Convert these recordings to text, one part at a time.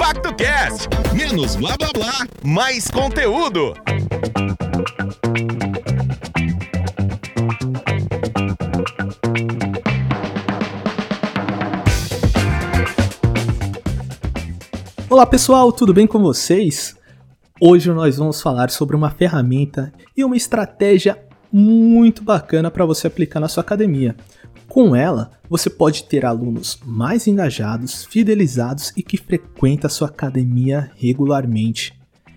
PactoCast. Menos blá blá blá, mais conteúdo. Olá pessoal, tudo bem com vocês? Hoje nós vamos falar sobre uma ferramenta e uma estratégia muito bacana para você aplicar na sua academia. Com ela, você pode ter alunos mais engajados, fidelizados e que frequentam a sua academia regularmente.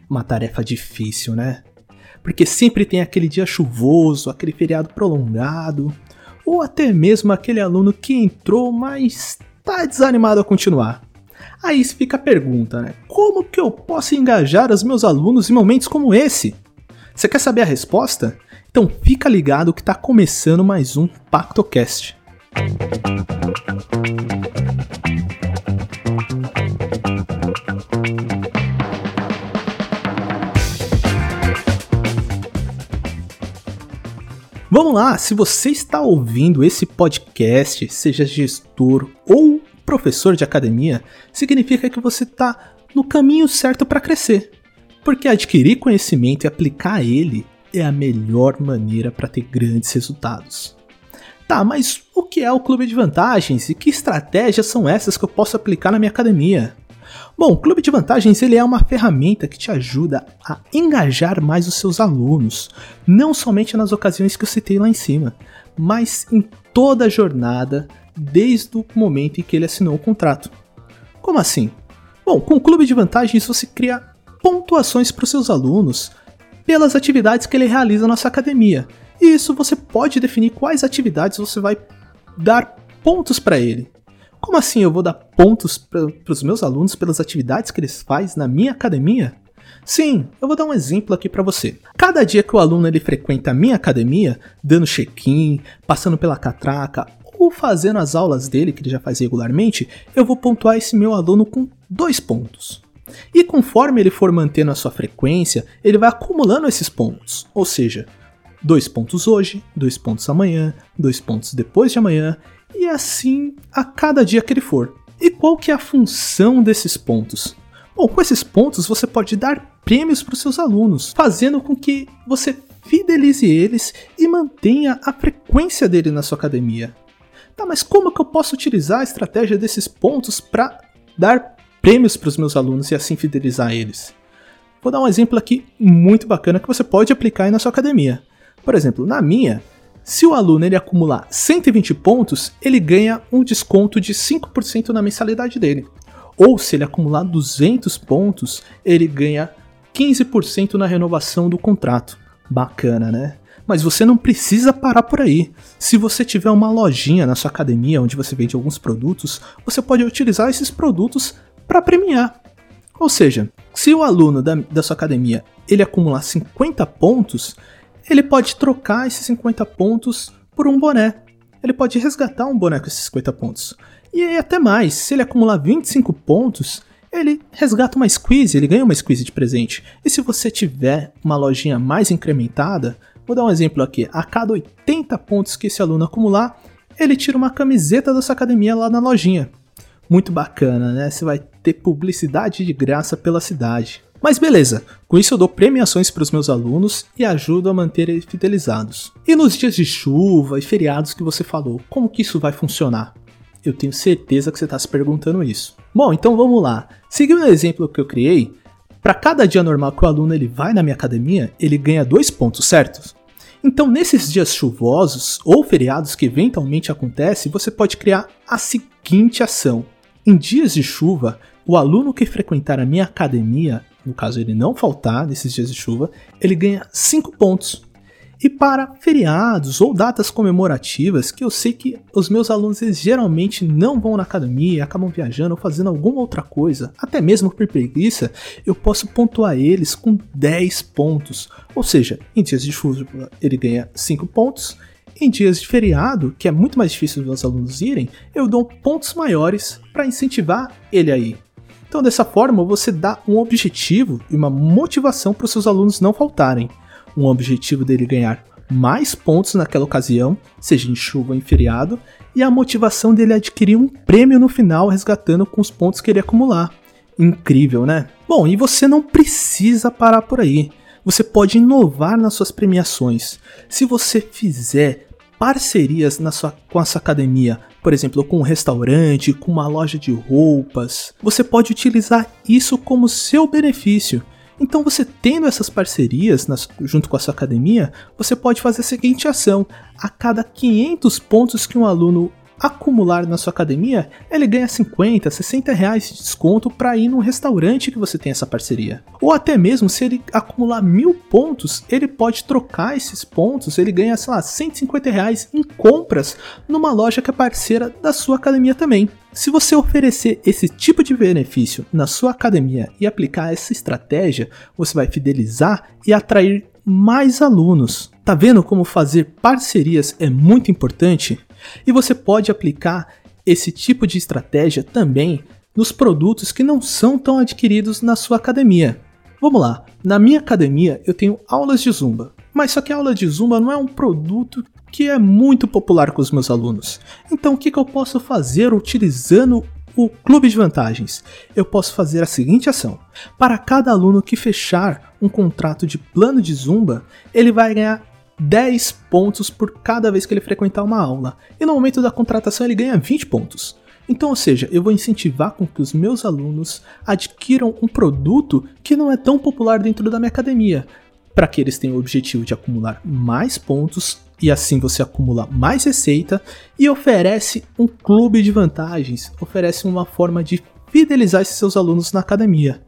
Uma tarefa difícil, né? Porque sempre tem aquele dia chuvoso, aquele feriado prolongado, ou até mesmo aquele aluno que entrou, mas está desanimado a continuar. Aí fica a pergunta, né? Como que eu posso engajar os meus alunos em momentos como esse? Você quer saber a resposta? Então fica ligado que está começando mais um PactoCast. Vamos lá, se você está ouvindo esse podcast, seja gestor ou professor de academia, significa que você está no caminho certo para crescer. Porque adquirir conhecimento e aplicar ele é a melhor maneira para ter grandes resultados. Tá, mas o que é o clube de vantagens e que estratégias são essas que eu posso aplicar na minha academia? Bom, o clube de vantagens ele é uma ferramenta que te ajuda a engajar mais os seus alunos, não somente nas ocasiões que eu citei lá em cima, mas em toda a jornada desde o momento em que ele assinou o contrato. Como assim? Bom, com o clube de vantagens você cria pontuações para os seus alunos pelas atividades que ele realiza na sua academia. E isso você pode definir quais atividades você vai dar pontos para ele. Como assim eu vou dar pontos para os meus alunos pelas atividades que eles fazem na minha academia? Sim, eu vou dar um exemplo aqui para você. Cada dia que o aluno ele frequenta a minha academia, dando check-in, passando pela catraca ou fazendo as aulas dele, que ele já faz regularmente, eu vou pontuar esse meu aluno com dois pontos. E conforme ele for mantendo a sua frequência, ele vai acumulando esses pontos. Ou seja, dois pontos hoje, dois pontos amanhã, dois pontos depois de amanhã, e assim a cada dia que ele for. E qual que é a função desses pontos? Bom, com esses pontos você pode dar prêmios para os seus alunos, fazendo com que você fidelize eles e mantenha a frequência dele na sua academia. Tá, mas como que eu posso utilizar a estratégia desses pontos para dar prêmios para os meus alunos e assim fidelizar eles? Vou dar um exemplo aqui muito bacana que você pode aplicar aí na sua academia. Por exemplo, na minha, se o aluno ele acumular 120 pontos, ele ganha um desconto de 5% na mensalidade dele. Ou se ele acumular 200 pontos, ele ganha 15% na renovação do contrato. Bacana, né? Mas você não precisa parar por aí. Se você tiver uma lojinha na sua academia onde você vende alguns produtos, você pode utilizar esses produtos para premiar. Ou seja, se o aluno da, da sua academia ele acumular 50 pontos, ele pode trocar esses 50 pontos por um boné. Ele pode resgatar um boné com esses 50 pontos. E aí até mais, se ele acumular 25 pontos, ele resgata uma squeeze, ele ganha uma squeeze de presente. E se você tiver uma lojinha mais incrementada, Vou dar um exemplo aqui. A cada 80 pontos que esse aluno acumular, ele tira uma camiseta da sua academia lá na lojinha. Muito bacana, né? Você vai ter publicidade de graça pela cidade. Mas beleza, com isso eu dou premiações para os meus alunos e ajudo a manter eles fidelizados. E nos dias de chuva e feriados que você falou, como que isso vai funcionar? Eu tenho certeza que você está se perguntando isso. Bom, então vamos lá. Seguindo o exemplo que eu criei, para cada dia normal que o aluno ele vai na minha academia, ele ganha dois pontos, certos? Então, nesses dias chuvosos ou feriados que eventualmente acontecem, você pode criar a seguinte ação. Em dias de chuva, o aluno que frequentar a minha academia, no caso ele não faltar nesses dias de chuva, ele ganha 5 pontos. E para feriados ou datas comemorativas, que eu sei que os meus alunos geralmente não vão na academia, acabam viajando ou fazendo alguma outra coisa, até mesmo por preguiça, eu posso pontuar eles com 10 pontos. Ou seja, em dias de chuva ele ganha 5 pontos, em dias de feriado, que é muito mais difícil os meus alunos irem, eu dou pontos maiores para incentivar ele a ir. Então, dessa forma, você dá um objetivo e uma motivação para os seus alunos não faltarem um objetivo dele ganhar mais pontos naquela ocasião, seja em chuva ou em feriado, e a motivação dele adquirir um prêmio no final resgatando com os pontos que ele acumular. Incrível, né? Bom, e você não precisa parar por aí. Você pode inovar nas suas premiações. Se você fizer parcerias sua, com a sua academia, por exemplo, com um restaurante, com uma loja de roupas, você pode utilizar isso como seu benefício. Então, você tendo essas parcerias nas, junto com a sua academia, você pode fazer a seguinte ação: a cada 500 pontos que um aluno acumular na sua academia, ele ganha 50, 60 reais de desconto para ir num restaurante que você tem essa parceria. Ou até mesmo se ele acumular mil pontos, ele pode trocar esses pontos, ele ganha, sei lá, 150 reais em compras numa loja que é parceira da sua academia também. Se você oferecer esse tipo de benefício na sua academia e aplicar essa estratégia, você vai fidelizar e atrair mais alunos. Tá vendo como fazer parcerias é muito importante? E você pode aplicar esse tipo de estratégia também nos produtos que não são tão adquiridos na sua academia. Vamos lá, na minha academia eu tenho aulas de zumba, mas só que a aula de zumba não é um produto que é muito popular com os meus alunos. Então o que, que eu posso fazer utilizando o clube de vantagens? Eu posso fazer a seguinte ação: para cada aluno que fechar um contrato de plano de zumba, ele vai ganhar 10 pontos por cada vez que ele frequentar uma aula, e no momento da contratação ele ganha 20 pontos. Então, ou seja, eu vou incentivar com que os meus alunos adquiram um produto que não é tão popular dentro da minha academia, para que eles tenham o objetivo de acumular mais pontos e assim você acumula mais receita e oferece um clube de vantagens, oferece uma forma de fidelizar esses seus alunos na academia.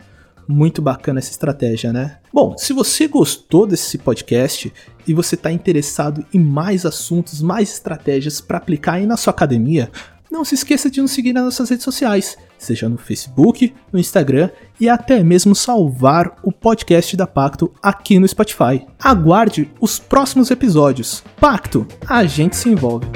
Muito bacana essa estratégia, né? Bom, se você gostou desse podcast e você está interessado em mais assuntos, mais estratégias para aplicar aí na sua academia, não se esqueça de nos seguir nas nossas redes sociais, seja no Facebook, no Instagram e até mesmo salvar o podcast da Pacto aqui no Spotify. Aguarde os próximos episódios. Pacto, a gente se envolve.